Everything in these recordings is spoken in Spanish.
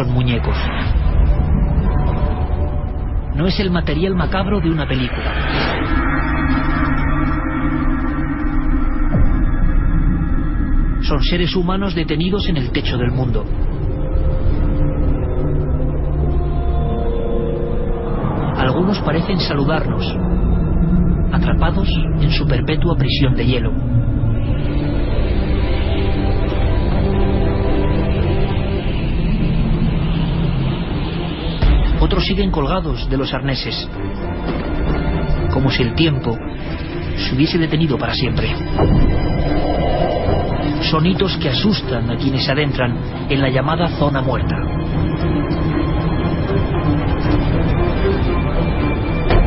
son muñecos. No es el material macabro de una película. Son seres humanos detenidos en el techo del mundo. Algunos parecen saludarnos, atrapados en su perpetua prisión de hielo. Siguen colgados de los arneses, como si el tiempo se hubiese detenido para siempre. Sonitos que asustan a quienes se adentran en la llamada zona muerta.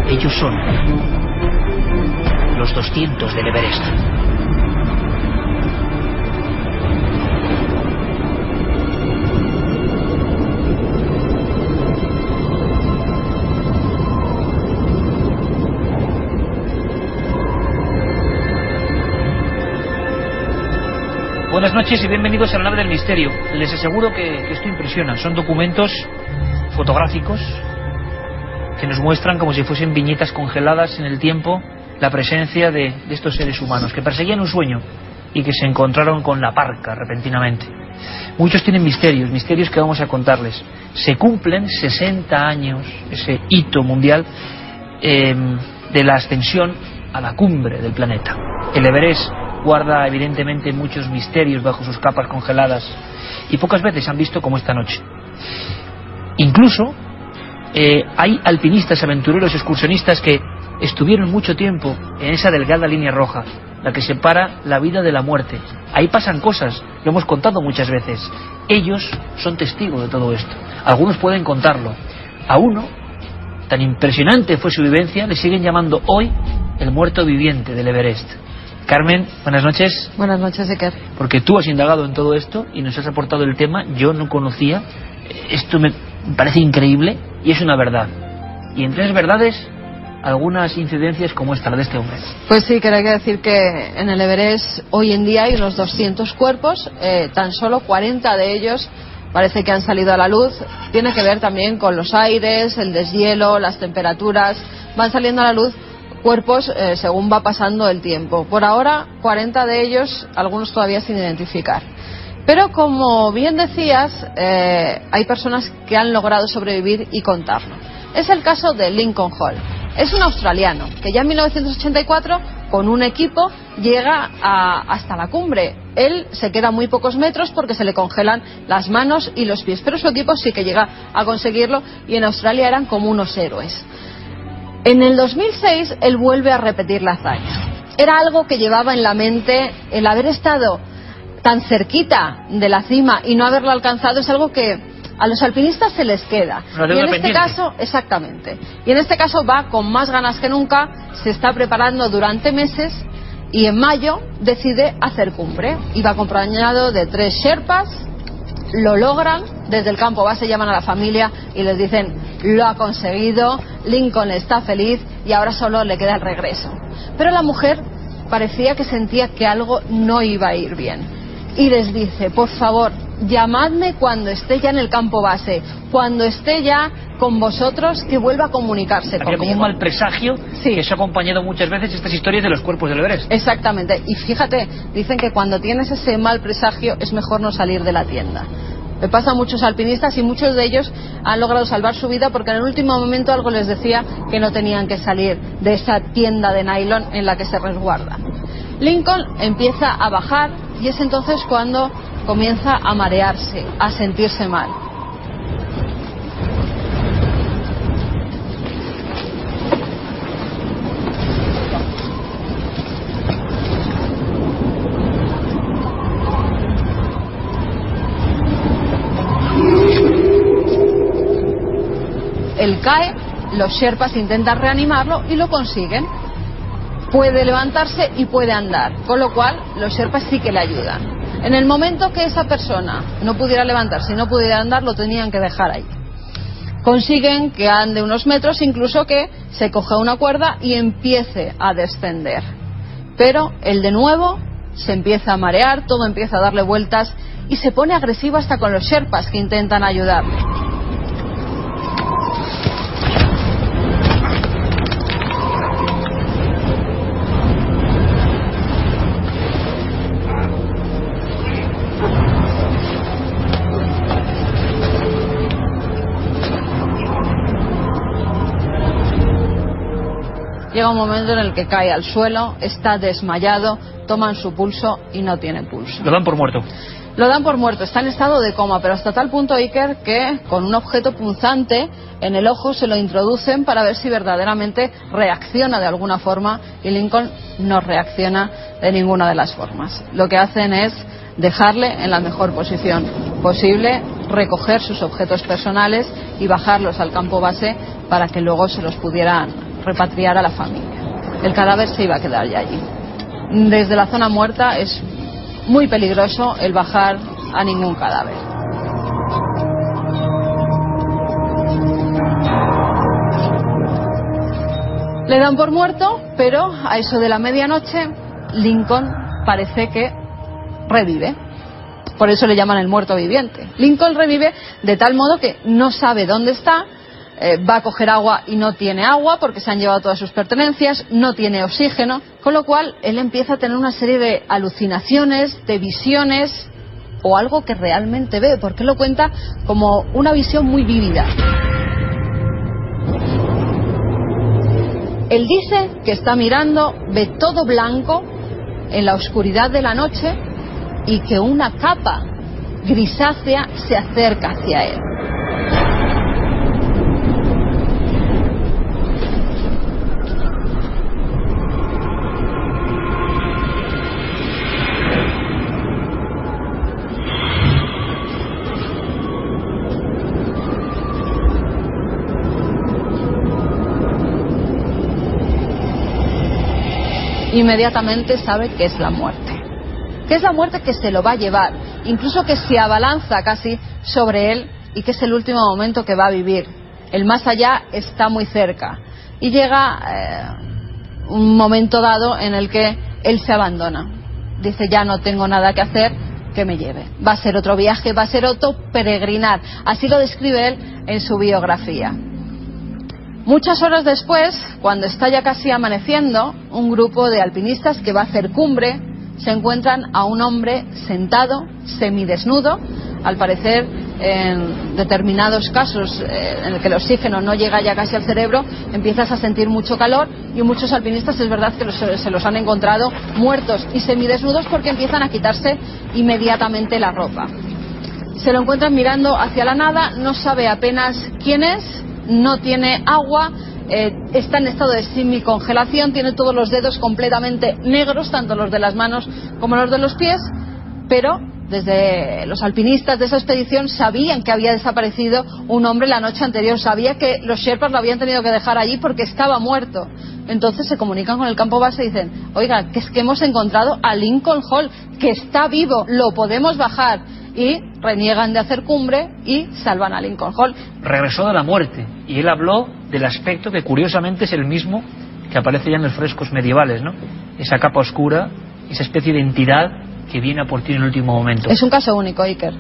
Ellos son los 200 del Everest. Buenas noches y bienvenidos a la nave del misterio. Les aseguro que, esto impresiona. Son documentos fotográficos que nos muestran como si fuesen viñetas congeladas en el tiempo la presencia de, estos seres humanos que perseguían un sueño y que se encontraron con la parca repentinamente. Muchos tienen misterios, misterios que vamos a contarles. Se cumplen 60 años, ese hito mundial, eh, de la ascensión a la cumbre del planeta. El Everest guarda evidentemente muchos misterios bajo sus capas congeladas y pocas veces han visto como esta noche. Incluso eh, hay alpinistas, aventureros, excursionistas que estuvieron mucho tiempo en esa delgada línea roja, la que separa la vida de la muerte. Ahí pasan cosas, lo hemos contado muchas veces. Ellos son testigos de todo esto. Algunos pueden contarlo. A uno, tan impresionante fue su vivencia, le siguen llamando hoy el muerto viviente del Everest. Carmen, buenas noches. Buenas noches, Iker. Porque tú has indagado en todo esto y nos has aportado el tema. Yo no conocía. Esto me parece increíble y es una verdad. Y entre esas verdades, algunas incidencias como esta, la de este hombre. Pues sí, que hay que decir que en el Everest hoy en día hay unos 200 cuerpos, eh, tan solo 40 de ellos parece que han salido a la luz. Tiene que ver también con los aires, el deshielo, las temperaturas. Van saliendo a la luz cuerpos eh, según va pasando el tiempo. Por ahora, 40 de ellos, algunos todavía sin identificar. Pero como bien decías, eh, hay personas que han logrado sobrevivir y contarlo. Es el caso de Lincoln Hall. Es un australiano que ya en 1984, con un equipo, llega a, hasta la cumbre. Él se queda muy pocos metros porque se le congelan las manos y los pies, pero su equipo sí que llega a conseguirlo y en Australia eran como unos héroes. En el 2006 él vuelve a repetir la hazaña. Era algo que llevaba en la mente el haber estado tan cerquita de la cima y no haberlo alcanzado es algo que a los alpinistas se les queda. Y en este caso, exactamente. Y en este caso va con más ganas que nunca, se está preparando durante meses y en mayo decide hacer cumbre. Y va acompañado de tres sherpas, lo logran, desde el campo base llaman a la familia y les dicen, lo ha conseguido, Lincoln está feliz y ahora solo le queda el regreso. Pero la mujer parecía que sentía que algo no iba a ir bien. Y les dice, por favor, llamadme cuando esté ya en el campo base, cuando esté ya con vosotros, que vuelva a comunicarse Había como conmigo. un mal presagio Sí. que eso ha acompañado muchas veces estas historias de los cuerpos del Everest. Exactamente. Y fíjate, dicen que cuando tienes ese mal presagio es mejor no salir de la tienda. Me pasa a muchos alpinistas y muchos de ellos han logrado salvar su vida porque en el último momento algo les decía que no tenían que salir de esa tienda de nylon en la que se resguardan. Lincoln empieza a bajar y es entonces cuando comienza a marearse, a sentirse mal. Él cae, los Sherpas intentan reanimarlo y lo consiguen. Puede levantarse y puede andar, con lo cual los Sherpas sí que le ayudan. En el momento que esa persona no pudiera levantarse y no pudiera andar, lo tenían que dejar ahí. Consiguen que ande unos metros, incluso que se coja una cuerda y empiece a descender. Pero él de nuevo se empieza a marear, todo empieza a darle vueltas y se pone agresivo hasta con los Sherpas que intentan ayudarle. Llega un momento en el que cae al suelo, está desmayado, toman su pulso y no tiene pulso. Lo dan por muerto. Lo dan por muerto, está en estado de coma, pero hasta tal punto Iker que con un objeto punzante en el ojo se lo introducen para ver si verdaderamente reacciona de alguna forma y Lincoln no reacciona de ninguna de las formas. Lo que hacen es dejarle en la mejor posición posible, recoger sus objetos personales y bajarlos al campo base para que luego se los pudieran repatriar a la familia. El cadáver se iba a quedar ya allí. Desde la zona muerta es muy peligroso el bajar a ningún cadáver. Le dan por muerto, pero a eso de la medianoche Lincoln parece que revive. Por eso le llaman el muerto viviente. Lincoln revive de tal modo que no sabe dónde está, eh, va a coger agua y no tiene agua porque se han llevado todas sus pertenencias, no tiene oxígeno, con lo cual él empieza a tener una serie de alucinaciones, de visiones o algo que realmente ve, porque lo cuenta como una visión muy vívida. Él dice que está mirando, ve todo blanco en la oscuridad de la noche y que una capa grisácea se acerca hacia él. Inmediatamente sabe que es la muerte. Que es la muerte que se lo va a llevar, incluso que se abalanza casi sobre él y que es el último momento que va a vivir. El más allá está muy cerca. Y llega eh, un momento dado en el que él se abandona. Dice, ya no tengo nada que hacer, que me lleve. Va a ser otro viaje, va a ser otro peregrinar. Así lo describe él en su biografía. Muchas horas después, cuando está ya casi amaneciendo, un grupo de alpinistas que va a hacer cumbre se encuentran a un hombre sentado, semidesnudo, al parecer en determinados casos eh, en el que el oxígeno no llega ya casi al cerebro, empiezas a sentir mucho calor y muchos alpinistas es verdad que los- se los han encontrado muertos y semidesnudos porque empiezan a quitarse inmediatamente la ropa. Se lo encuentran mirando hacia la nada, no sabe apenas quién es, no tiene agua, eh, está en estado de semicongelación, tiene todos los dedos completamente negros, tanto los de las manos como los de los pies, pero desde los alpinistas de esa expedición sabían que había desaparecido un hombre la noche anterior, sabía que los Sherpas lo habían tenido que dejar allí porque estaba muerto. Entonces se comunican con el campo base y dicen, oiga, que es que hemos encontrado a Lincoln Hall, que está vivo, lo podemos bajar. Y reniegan de hacer cumbre y salvan a Lincoln Hall. Regresó de la muerte y él habló del aspecto que curiosamente es el mismo que aparece ya en los frescos medievales, ¿no? Esa capa oscura, esa especie de entidad que viene a por ti en el último momento. Es un caso único, Iker.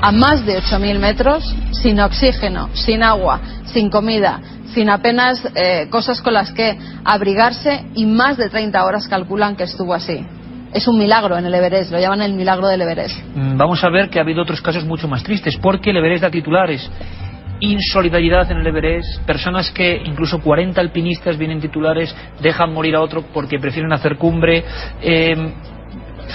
a más de 8.000 metros, sin oxígeno, sin agua, sin comida, sin apenas eh, cosas con las que abrigarse y más de 30 horas calculan que estuvo así. Es un milagro en el Everest, lo llaman el milagro del Everest. Mm, vamos a ver que ha habido otros casos mucho más tristes, porque el Everest da titulares. Insolidaridad en el Everest, personas que incluso 40 alpinistas vienen titulares, dejan morir a otro porque prefieren hacer cumbre. Eh,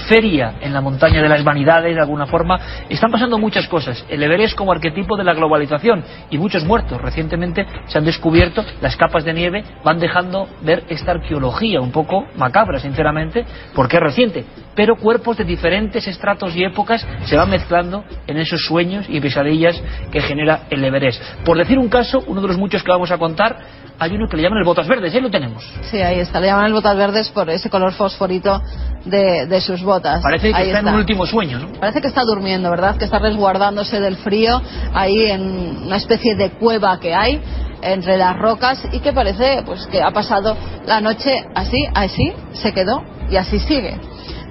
feria en la montaña de las vanidades de alguna forma. Están pasando muchas cosas. El Everest como arquetipo de la globalización y muchos muertos. Recientemente se han descubierto las capas de nieve, van dejando ver esta arqueología un poco macabra, sinceramente, porque es reciente. Pero cuerpos de diferentes estratos y épocas se van mezclando en esos sueños y pesadillas que genera el Everest. Por decir un caso, uno de los muchos que vamos a contar, hay uno que le llaman el botas verdes, ahí lo tenemos. Sí, ahí está, le llaman el botas verdes por ese color fosforito de, sus botas. Parece que está, en un último sueño, ¿no? Parece que está durmiendo, ¿verdad? Que está resguardándose del frío ahí en una especie de cueva que hay entre las rocas y que parece pues que ha pasado la noche así, así, se quedó y así sigue.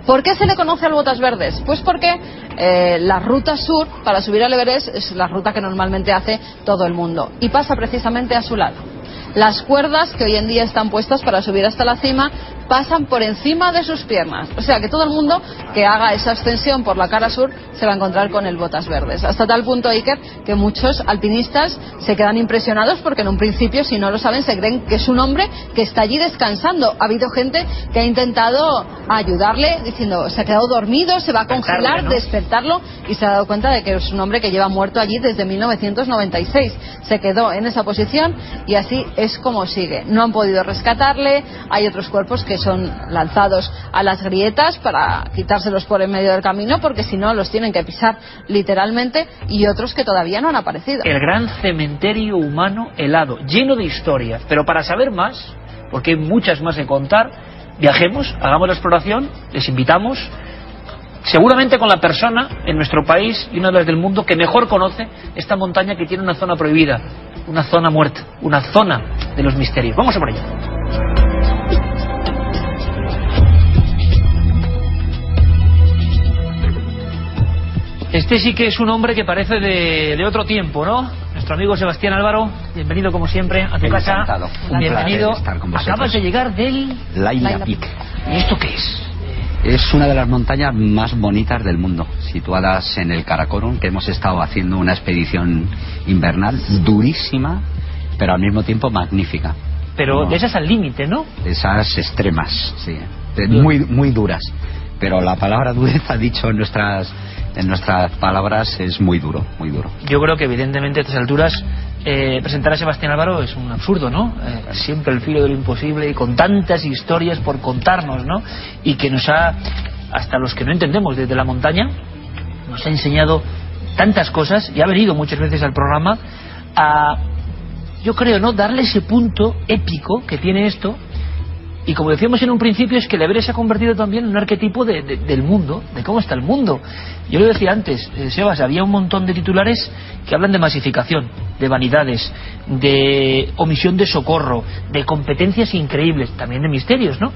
¿Por qué se le conoce al Botas Verdes? Pues porque eh, la ruta sur para subir al Everest es la ruta que normalmente hace todo el mundo y pasa precisamente a su lado. Las cuerdas que hoy en día están puestas para subir hasta la cima pasan por encima de sus piernas. O sea que todo el mundo que haga esa ascensión por la cara sur se va a encontrar con el botas verdes. Hasta tal punto, Iker, que muchos alpinistas se quedan impresionados porque en un principio, si no lo saben, se creen que es un hombre que está allí descansando. Ha habido gente que ha intentado ayudarle diciendo se ha quedado dormido, se va a congelar, despertarlo y se ha dado cuenta de que es un hombre que lleva muerto allí desde 1996. Se quedó en esa posición y así es como sigue. No han podido rescatarle, hay otros cuerpos que son lanzados a las grietas para quitárselos por en medio del camino porque si no los tienen que pisar literalmente y otros que todavía no han aparecido. El gran cementerio humano helado, lleno de historias. Pero para saber más, porque hay muchas más que contar, viajemos, hagamos la exploración, les invitamos seguramente con la persona en nuestro país y una de las del mundo que mejor conoce esta montaña que tiene una zona prohibida, una zona muerta, una zona de los misterios. Vamos a por ello. Este sí que es un hombre que parece de, otro tiempo, ¿no? Nuestro amigo Sebastián Álvaro, bienvenido como siempre a tu casa. bienvenido. Acabas de llegar del Laila Peak. ¿Y esto qué es? Es una de las montañas más bonitas del mundo, situadas en el Karakorum, que hemos estado haciendo una expedición invernal durísima, pero al mismo tiempo magnífica. Pero de esas al límite, ¿no? De esas extremas, sí. muy, muy duras. Pero la palabra dureza, dicho en nuestras en nuestras palabras es muy duro, muy duro. Yo creo que evidentemente a estas alturas eh, presentar a Sebastián Álvaro es un absurdo, ¿no? Eh, siempre el filo de lo imposible y con tantas historias por contarnos, ¿no? Y que nos ha, hasta los que no entendemos desde la montaña, nos ha enseñado tantas cosas y ha venido muchas veces al programa a, yo creo, ¿no? Darle ese punto épico que tiene esto y como decíamos en un principio, es que el Everest se ha convertido también en un arquetipo del mundo, de cómo está el mundo. Yo lo decía antes, eh, Sebas, había un montón de titulares que hablan de masificación, de vanidades, de omisión de socorro, de competencias increíbles, también de misterios, ¿no?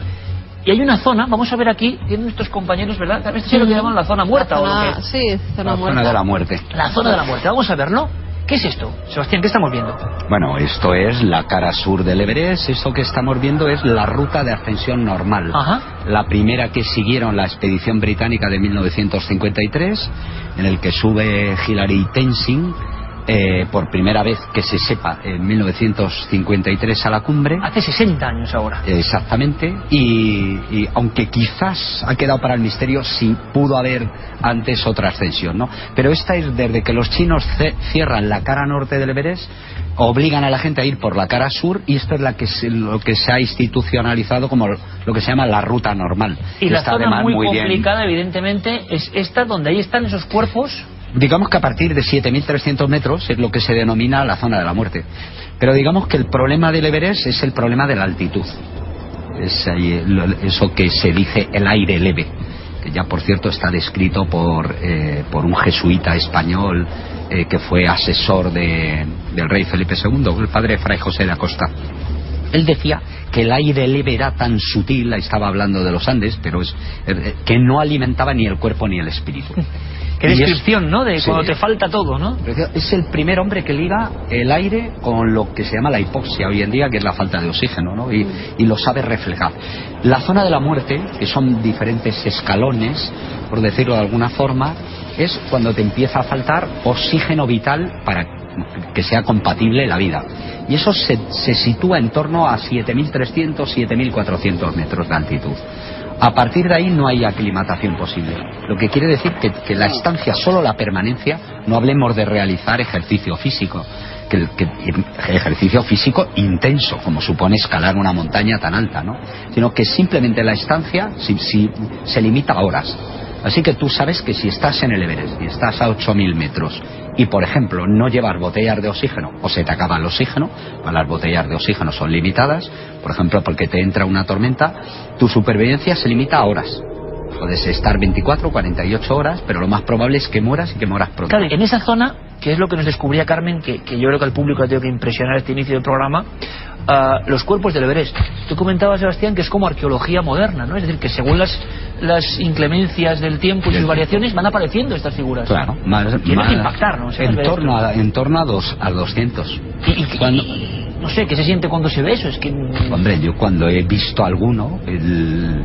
Y hay una zona, vamos a ver aquí, tienen nuestros compañeros, ¿verdad? Esto es lo que llaman la zona muerta. o Sí, zona la zona de la muerte. La zona de la muerte, vamos a verlo. ¿Qué es esto? Sebastián, ¿qué estamos viendo? Bueno, esto es la cara sur del Everest. Esto que estamos viendo es la ruta de ascensión normal. La primera que siguieron la expedición británica de 1953, en el que sube Hilary Tenzing eh, por primera vez que se sepa en 1953 a la cumbre. Hace 60 años ahora. Exactamente. Y, aunque quizás ha quedado para el misterio si pudo haber antes otra ascensión, ¿no? Pero esta es desde que los chinos cierran la cara norte del Everest obligan a la gente a ir por la cara sur y esto es la que lo que se ha institucionalizado como lo que se llama la ruta normal. Y la zona muy, complicada, evidentemente, es esta donde ahí están esos cuerpos digamos que a partir de 7.300 metros es lo que se denomina la zona de la muerte. Pero digamos que el problema del Everest es el problema de la altitud. Es eso que se dice el aire leve, que ya por cierto está descrito por, eh, por un jesuita español eh, que fue asesor de, del rey Felipe II, el padre Fray José de Acosta. Él decía que el aire leve era tan sutil, estaba hablando de los Andes, pero es, eh, que no alimentaba ni el cuerpo ni el espíritu. Qué descripción, ¿no? De cuando te falta todo, ¿no? Es el primer hombre que liga el aire con lo que se llama la hipoxia hoy en día, que es la falta de oxígeno, ¿no? Y, lo sabe reflejar. La zona de la muerte, que son diferentes escalones, por decirlo de alguna forma, es cuando te empieza a faltar oxígeno vital para que sea compatible la vida. Y eso se, se sitúa en torno a 7.300, 7.400 metros de altitud. A partir de ahí no hay aclimatación posible. Lo que quiere decir que, la estancia, solo la permanencia, no hablemos de realizar ejercicio físico, que, que, ejercicio físico intenso, como supone escalar una montaña tan alta, ¿no? Sino que simplemente la estancia si, si, se limita a horas. Así que tú sabes que si estás en el Everest y estás a 8.000 metros y, por ejemplo, no llevas botellas de oxígeno o se te acaba el oxígeno, las botellas de oxígeno son limitadas, por ejemplo, porque te entra una tormenta, tu supervivencia se limita a horas. Puedes estar 24 o 48 horas, pero lo más probable es que mueras y que mueras pronto. Claro, en esa zona, que es lo que nos descubría Carmen, que, que yo creo que al público ha tenido que impresionar este inicio del programa, uh, los cuerpos del Everest. Tú comentabas, Sebastián, que es como arqueología moderna, ¿no? Es decir, que según las, las inclemencias del tiempo y sus variaciones van apareciendo estas figuras. Claro, más, Tiene más- que impactar, ¿no? En torno, a, en torno a, dos, a 200. Y, y- Cuando- no sé, ¿qué se siente cuando se ve eso? Es que... Hombre, yo cuando he visto alguno, el,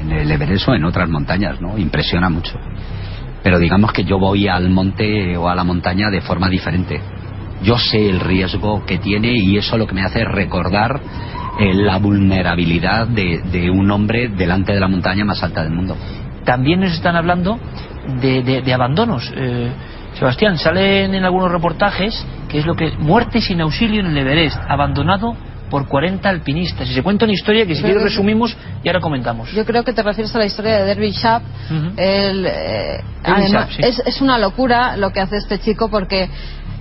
en el Everest o en otras montañas, ¿no? Impresiona mucho. Pero digamos que yo voy al monte o a la montaña de forma diferente. Yo sé el riesgo que tiene y eso lo que me hace recordar eh, la vulnerabilidad de, de un hombre delante de la montaña más alta del mundo. también nos están hablando de, de- de abandonos. Eh, Sebastián, salen en algunos reportajes que es lo que muerte sin auxilio en el Everest, abandonado por 40 alpinistas. Y se cuenta una historia que si quieres resumimos y ahora comentamos. Yo creo que te refieres a la historia de Derby Sharp. Ujú. El, eh, además, Sharp, sí. es, es una locura lo que hace este chico porque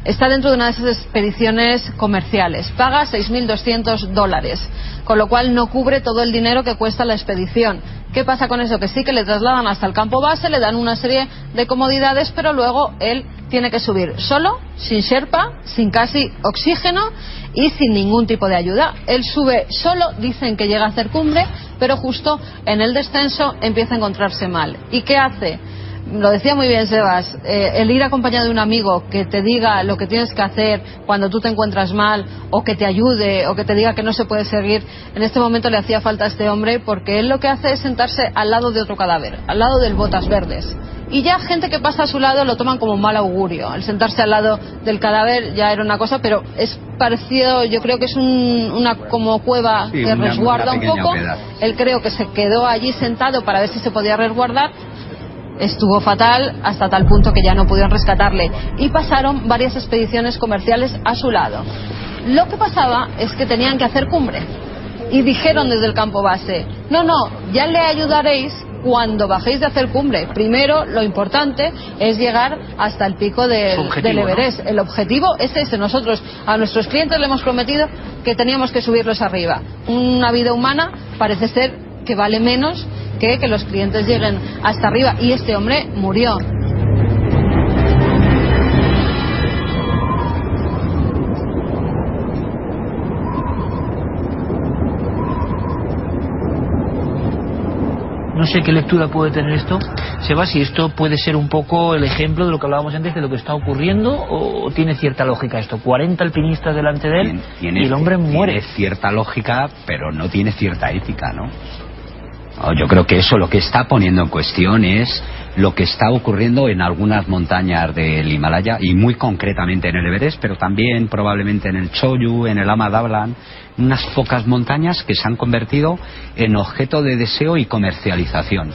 está dentro de una de esas expediciones comerciales. Paga 6.200 dólares, con lo cual no cubre todo el dinero que cuesta la expedición. ¿Qué pasa con eso? Que sí que le trasladan hasta el campo base, le dan una serie de comodidades, pero luego él tiene que subir solo, sin sherpa, sin casi oxígeno y sin ningún tipo de ayuda. Él sube solo, dicen que llega a hacer cumbre, pero justo en el descenso empieza a encontrarse mal. ¿Y qué hace? Lo decía muy bien Sebas, eh, el ir acompañado de un amigo que te diga lo que tienes que hacer cuando tú te encuentras mal, o que te ayude, o que te diga que no se puede seguir, en este momento le hacía falta a este hombre porque él lo que hace es sentarse al lado de otro cadáver, al lado del botas verdes. Y ya gente que pasa a su lado lo toman como mal augurio. El sentarse al lado del cadáver ya era una cosa, pero es parecido, yo creo que es un- una como cueva Sí, que resguarda un poco. Él creo que se quedó allí sentado para ver si se podía resguardar estuvo fatal hasta tal punto que ya no pudieron rescatarle y pasaron varias expediciones comerciales a su lado. Lo que pasaba es que tenían que hacer cumbre y dijeron desde el campo base, no, no, ya le ayudaréis cuando bajéis de hacer cumbre. Primero, lo importante es llegar hasta el pico del, Su objetivo, del ¿no? Everest. El objetivo es ese. Nosotros a nuestros clientes le hemos prometido que teníamos que subirlos arriba. Una vida humana parece ser que vale menos que que los clientes lleguen hasta arriba. Y este hombre murió. No sé qué lectura puede tener esto. Seba, si esto puede ser un poco el ejemplo de lo que hablábamos antes, de lo que está ocurriendo, o tiene cierta lógica esto. 40 alpinistas delante de él Tiene- y el hombre tiene muere. cierta lógica, pero no tiene cierta ética, ¿no? No, Yo creo que eso lo que está poniendo en cuestión es lo que está ocurriendo en algunas montañas del Himalaya y muy concretamente en el Everest, pero también probablemente en el Choyu, en el Ama Dablam, unas pocas montañas que se han convertido en objeto de deseo y comercialización.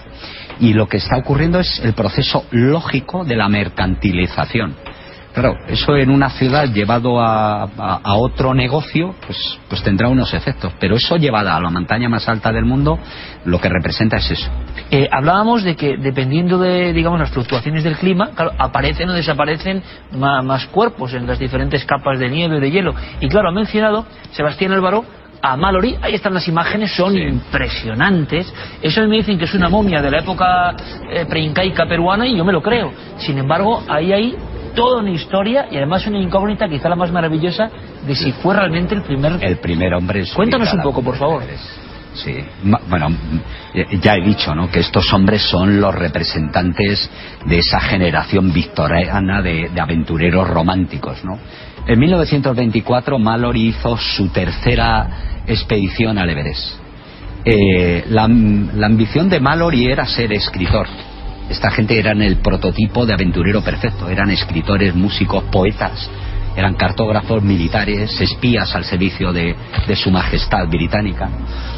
Y lo que está ocurriendo es el proceso lógico de la mercantilización. Claro, eso en una ciudad llevado a, a- a otro negocio, pues, pues tendrá unos efectos. Pero eso llevada a la montaña más alta del mundo, lo que representa es eso. Eh, hablábamos de que dependiendo de digamos las fluctuaciones del clima, claro, aparecen o desaparecen más, cuerpos en las diferentes capas de nieve o de hielo. Y claro, ha mencionado Sebastián Álvaro a Mallory, ahí están las imágenes, son Sí. impresionantes. Eso me dicen que es una momia de la época eh, preincaica peruana y yo me lo creo. Sin embargo, ahí hay toda una historia y además una incógnita, quizá la más maravillosa, de si fue realmente el primer... El primer hombre Cuéntanos un la poco, por favor. Sí, bueno, ya he dicho, ¿no? Que estos hombres son los representantes de esa generación victoriana de, aventureros románticos, ¿no? En 1924 Mallory hizo su tercera expedición al Everest. Eh, la, ambición de Mallory era ser escritor. Esta gente eran el prototipo de aventurero perfecto. Eran escritores, músicos, poetas. Eran cartógrafos militares, espías al servicio de, de su majestad británica.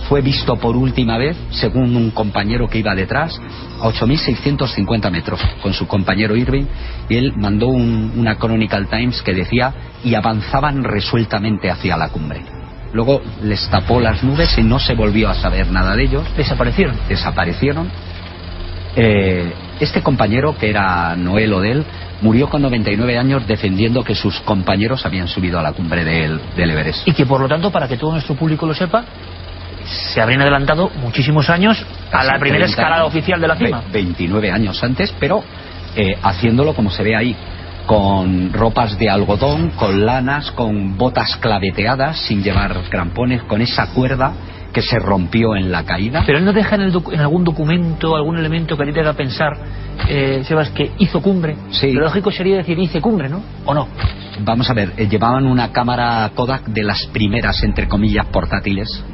Fue visto por última vez, según un compañero que iba detrás, a 8.650 metros con su compañero Irving y él mandó una Chronicle Times que decía y avanzaban resueltamente hacia la cumbre. Luego les tapó las nubes y no se volvió a saber nada de ellos. Desaparecieron. Desaparecieron. Eh, este compañero, que era Noel Odell, murió con 99 años defendiendo que sus compañeros habían subido a la cumbre del, del Everest. Y que por lo tanto, para que todo nuestro público lo sepa, se habrían adelantado muchísimos años a la primera escalada oficial de la cima. 29 años antes, pero eh, haciéndolo como se ve ahí con ropas de algodón, con lanas, con botas claveteadas, sin llevar crampones, con esa cuerda que se rompió en la caída. Pero él no deja en, algún documento, algún elemento que a ti te haga pensar, eh, Sebas, que hizo cumbre. Sí. Lo lógico sería decir hice cumbre, ¿no? ¿O no? Vamos a ver, eh, llevaban una cámara Kodak de las primeras, entre comillas, portátiles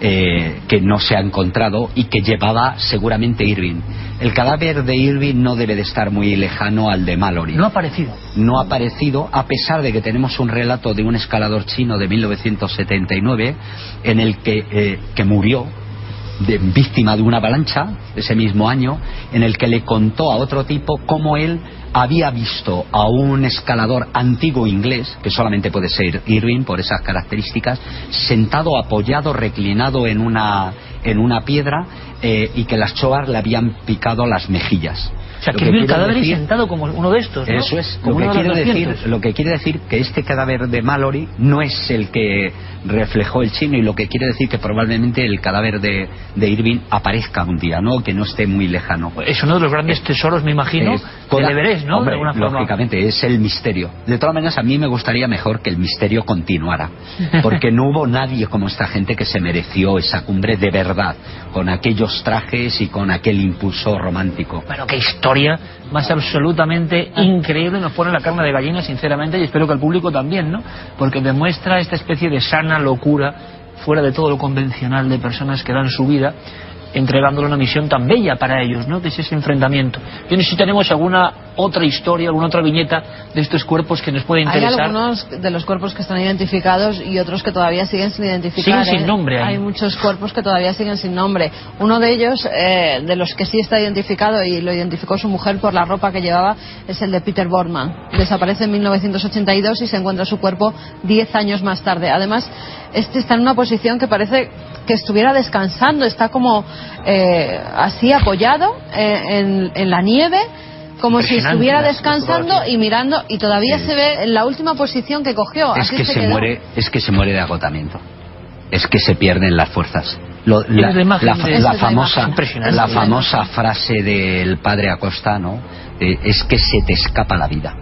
eh, que no se ha encontrado y que llevaba seguramente Irving. El cadáver de Irving no debe de estar muy lejano al de Mallory. No ha aparecido. No ha aparecido, a pesar de que tenemos un relato de un escalador chino de 1979 en el que, eh, que murió de, víctima de una avalancha ese mismo año, en el que le contó a otro tipo cómo él había visto a un escalador antiguo inglés, que solamente puede ser Irving por esas características, sentado, apoyado, reclinado en una, en una piedra eh, y que las choas le habían picado las mejillas. O sea, que, vio el cadáver sentado como uno de estos. Eso es. Lo que, quiere decir, lo que quiere decir que este cadáver de Mallory no es el que reflejó el chino y lo que quiere decir que probablemente el cadáver de, de Irving aparezca un día, ¿no? Que no esté muy lejano. Es uno de los grandes tesoros, me imagino, del Everest, ¿no? Hombre, lógicamente, es el misterio. De todas maneras, a mí me gustaría mejor que el misterio continuara. Porque no hubo nadie como esta gente que se mereció esa cumbre de verdad, con aquellos trajes y con aquel impulso romántico. Bueno, qué historia más absolutamente increíble nos pone la carne de gallina, sinceramente, y espero que el público también, ¿no? Porque demuestra esta especie de sana locura fuera de todo lo convencional de personas que dan su vida entregándole una misión tan bella para ellos, ¿no? Que es ese enfrentamiento. Yo no sé si tenemos alguna otra historia, alguna otra viñeta de estos cuerpos que nos puede interesar. Hay algunos de los cuerpos que están identificados y otros que todavía siguen sin identificar. Siguen sin ¿eh? nombre. Hay muchos cuerpos que todavía siguen sin nombre. Uno de ellos, eh, de los que sí está identificado y lo identificó su mujer por la ropa que llevaba, es el de Peter Borman. Desaparece en 1982 y se encuentra su cuerpo 10 años más tarde. Además, este está en una posición que parece que estuviera descansando, está como eh, así apoyado en, en la nieve como si estuviera descansando y mirando y todavía se ve en la última posición que cogió. Es que se, muere, es que se muere de agotamiento. Es que se pierden las fuerzas. la, famosa, la famosa frase del padre Acosta, ¿no? es que se te escapa la vida.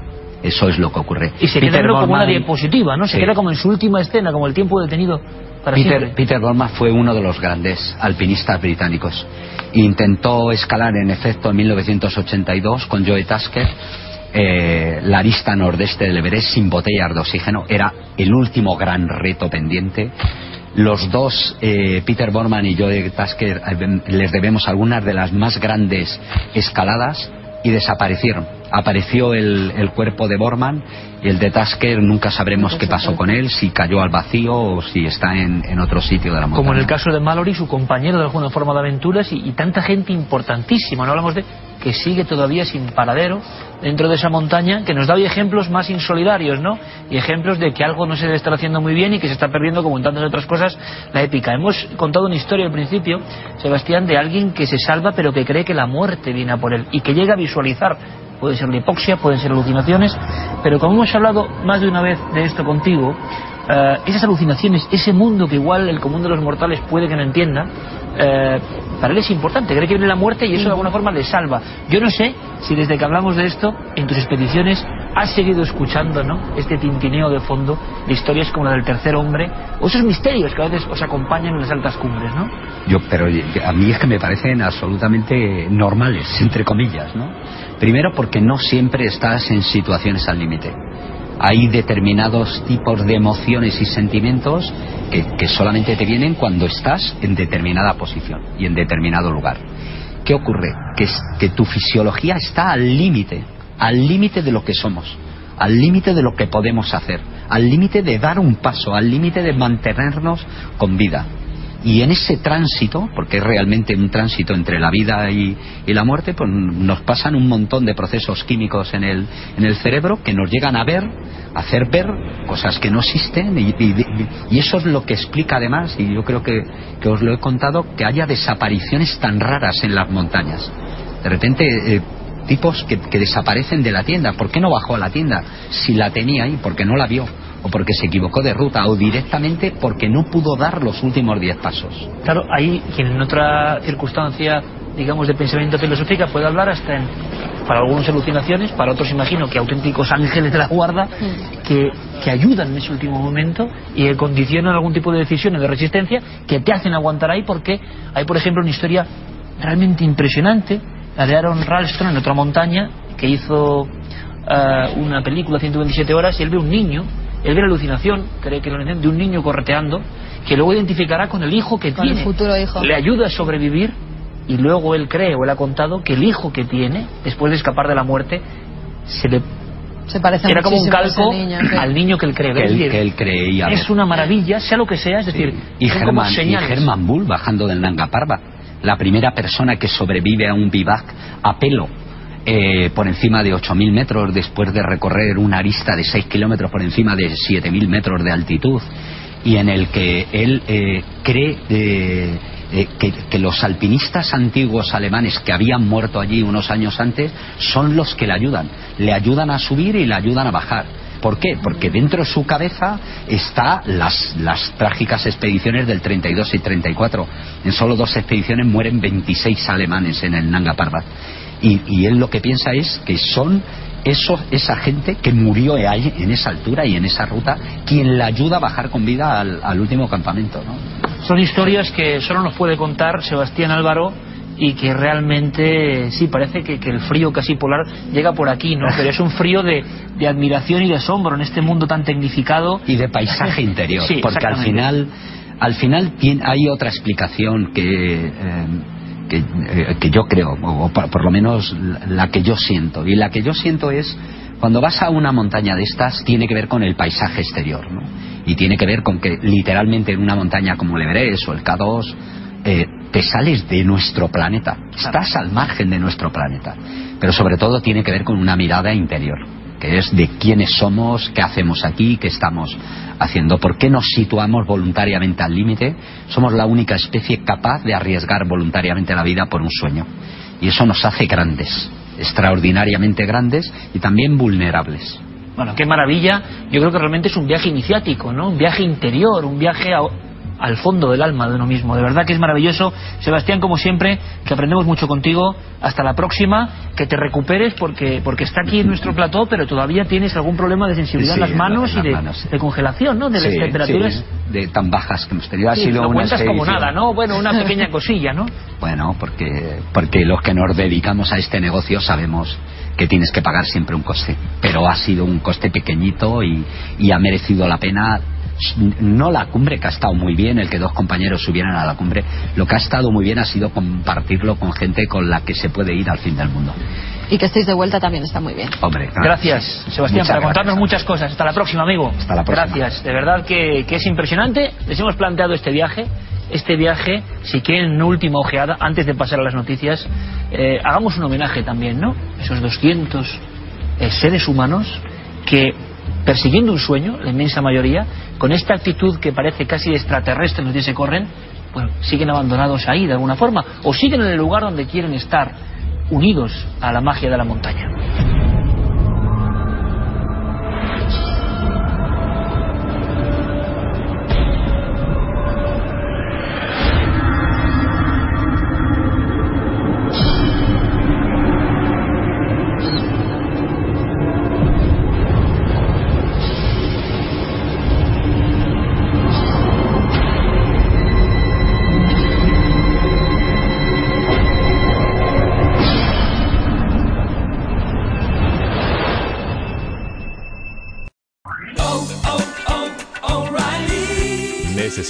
Eso es lo que ocurre. Y se queda como una diapositiva, ¿no? Se queda como en su última escena, como el tiempo detenido para Peter, Peter fue uno de los grandes alpinistas británicos. Intentó escalar, en efecto, en 1982 con Joe Tasker eh, la arista nordeste del Everest sin botellas de oxígeno. Era el último gran reto pendiente. Los dos, eh, Peter Borman y Joe Tasker, eh, les debemos algunas de las más grandes escaladas y desaparecieron. Apareció el, el, cuerpo de Borman y el de Tasker nunca sabremos qué pasó con él, si cayó al vacío o si está en, en otro sitio de la montaña. Como en el caso de Mallory, su compañero de alguna forma de aventuras y, y tanta gente importantísima, no hablamos de que sigue todavía sin paradero dentro de esa montaña, que nos da hoy ejemplos más insolidarios, ¿no? Y ejemplos de que algo no se debe estar haciendo muy bien y que se está perdiendo, como en tantas otras cosas, la épica. Hemos contado una historia al principio, Sebastián, de alguien que se salva pero que cree que la muerte viene a por él y que llega a visualizar puede ser la hipoxia, pueden ser alucinaciones, pero como hemos hablado más de una vez de esto contigo, eh, esas alucinaciones, ese mundo que igual el común de los mortales puede que no entienda, eh, para él es importante, cree que viene la muerte y eso de alguna forma le salva. Yo no sé si desde que hablamos de esto, en tus expediciones, has seguido escuchando, ¿no? Este tintineo de fondo de historias como la del tercer hombre, o esos misterios que a veces os acompañan en las altas cumbres, ¿no? Yo, pero a mí es que me parecen absolutamente normales, entre comillas, ¿no? Primero porque no siempre estás en situaciones al límite. Hay determinados tipos de emociones y sentimientos que, que solamente te vienen cuando estás en determinada posición y en determinado lugar. ¿Qué ocurre? Que, que tu fisiología está al límite al límite de lo que somos, al límite de lo que podemos hacer, al límite de dar un paso, al límite de mantenernos con vida. Y en ese tránsito, porque es realmente un tránsito entre la vida y, la muerte, pues nos pasan un montón de procesos químicos en el, en el cerebro que nos llegan a ver, a hacer ver cosas que no existen. Y, eso es lo que explica además, y yo creo que, que, os lo he contado, que haya desapariciones tan raras en las montañas. De repente. Eh, tipos que, desaparecen de la tienda. ¿Por qué no bajó a la tienda? Si la tenía ahí, porque no la vio, o porque se equivocó de ruta, o directamente porque no pudo dar los últimos diez pasos. Claro, ahí quien en otra circunstancia, digamos, de pensamiento filosófica puede hablar hasta en, para algunos alucinaciones, para otros imagino que auténticos ángeles de la guarda que, que ayudan en ese último momento y que condicionan algún tipo de decisiones de resistencia que te hacen aguantar ahí porque hay, por ejemplo, una historia realmente impresionante la de Aaron Ralston en otra montaña, que hizo eh, una película 127 horas y él ve un niño, él ve la alucinación, cree que lo de un niño correteando, que luego identificará con el hijo que tiene. El futuro hijo. Le ayuda a sobrevivir y luego él cree o él ha contado que el hijo que tiene, después de escapar de la muerte, se le se parece era como un calco al niño que él cree. Que él, creía. Es una maravilla, sea lo que sea, es decir, y, Germán, y Germán Bull bajando del Nanga Parva la primera persona que sobrevive a un vivac a pelo eh, por encima de 8.000 metros después de recorrer una arista de 6 kilómetros por encima de 7.000 metros de altitud y en el que él eh, cree eh, que, que, los alpinistas antiguos alemanes que habían muerto allí unos años antes son los que le ayudan. Le ayudan a subir y le ayudan a bajar ¿Por qué? Porque dentro de su cabeza está las, las trágicas expediciones del 32 y 34. En solo dos expediciones mueren 26 alemanes en el Nanga Parbat. Y, él lo que piensa es que son eso, esa gente que murió en esa altura y en esa ruta quien le ayuda a bajar con vida al, al último campamento. ¿no? Son historias que solo nos puede contar Sebastián Álvaro y que realmente sí parece que, el frío casi polar llega por aquí no pero es un frío de, admiración y de asombro en este mundo tan tecnificado. Y de paisaje interior porque al final al final hay otra explicación que eh, eh, que, yo creo o por, lo menos la que yo siento. Y la que yo siento es cuando vas a una montaña de estas tiene que ver con el paisaje exterior ¿no? y tiene que ver con que literalmente en una montaña como el Everest o el K2 eh, te sales de nuestro planeta, estás al margen de nuestro planeta, pero sobre todo tiene que ver con una mirada interior, que es de quiénes somos, qué hacemos aquí, qué estamos haciendo, por qué nos situamos voluntariamente al límite, somos la única especie capaz de arriesgar voluntariamente la vida por un sueño, y eso nos hace grandes, extraordinariamente grandes y también vulnerables. Bueno, qué maravilla. Yo creo que realmente es un viaje iniciático, ¿no? Un viaje interior, un viaje a, al fondo del alma de uno mismo. De verdad que es maravilloso. Sebastián, como siempre, que aprendemos mucho contigo. Hasta la próxima, que te recuperes porque, porque está aquí en nuestro plató, pero todavía tienes algún problema de sensibilidad en las manos y de, congelación, ¿no? De las temperaturas. de tan bajas que hemos tenido. Ha sido una cuentas como nada, ¿no? Bueno, una pequeña cosilla, ¿no? Bueno, porque, porque los que nos dedicamos a este negocio sabemos que tienes que pagar siempre un coste. Pero ha sido un coste pequeñito y, y ha merecido la pena no la cumbre, que ha estado muy bien, el que dos compañeros subieran a la cumbre, lo que ha estado muy bien ha sido compartirlo con gente con la que se puede ir al fin del mundo. Y que estéis de vuelta también está muy bien. Hombre, gracias, Sebastián, por contarnos muchas cosas. Hasta la próxima, amigo. Hasta la próxima. Gracias, de verdad que, es impresionante. Les hemos planteado este viaje. Este viaje, si quieren una última ojeada, antes de pasar a las noticias, eh, hagamos un homenaje también, ¿no? Esos 200 eh, seres humanos que persiguiendo un sueño, la inmensa mayoría, con esta actitud que parece casi extraterrestre los días se corren, bueno, siguen abandonados ahí de alguna forma, o siguen en el lugar donde quieren estar, unidos a la magia de la montaña.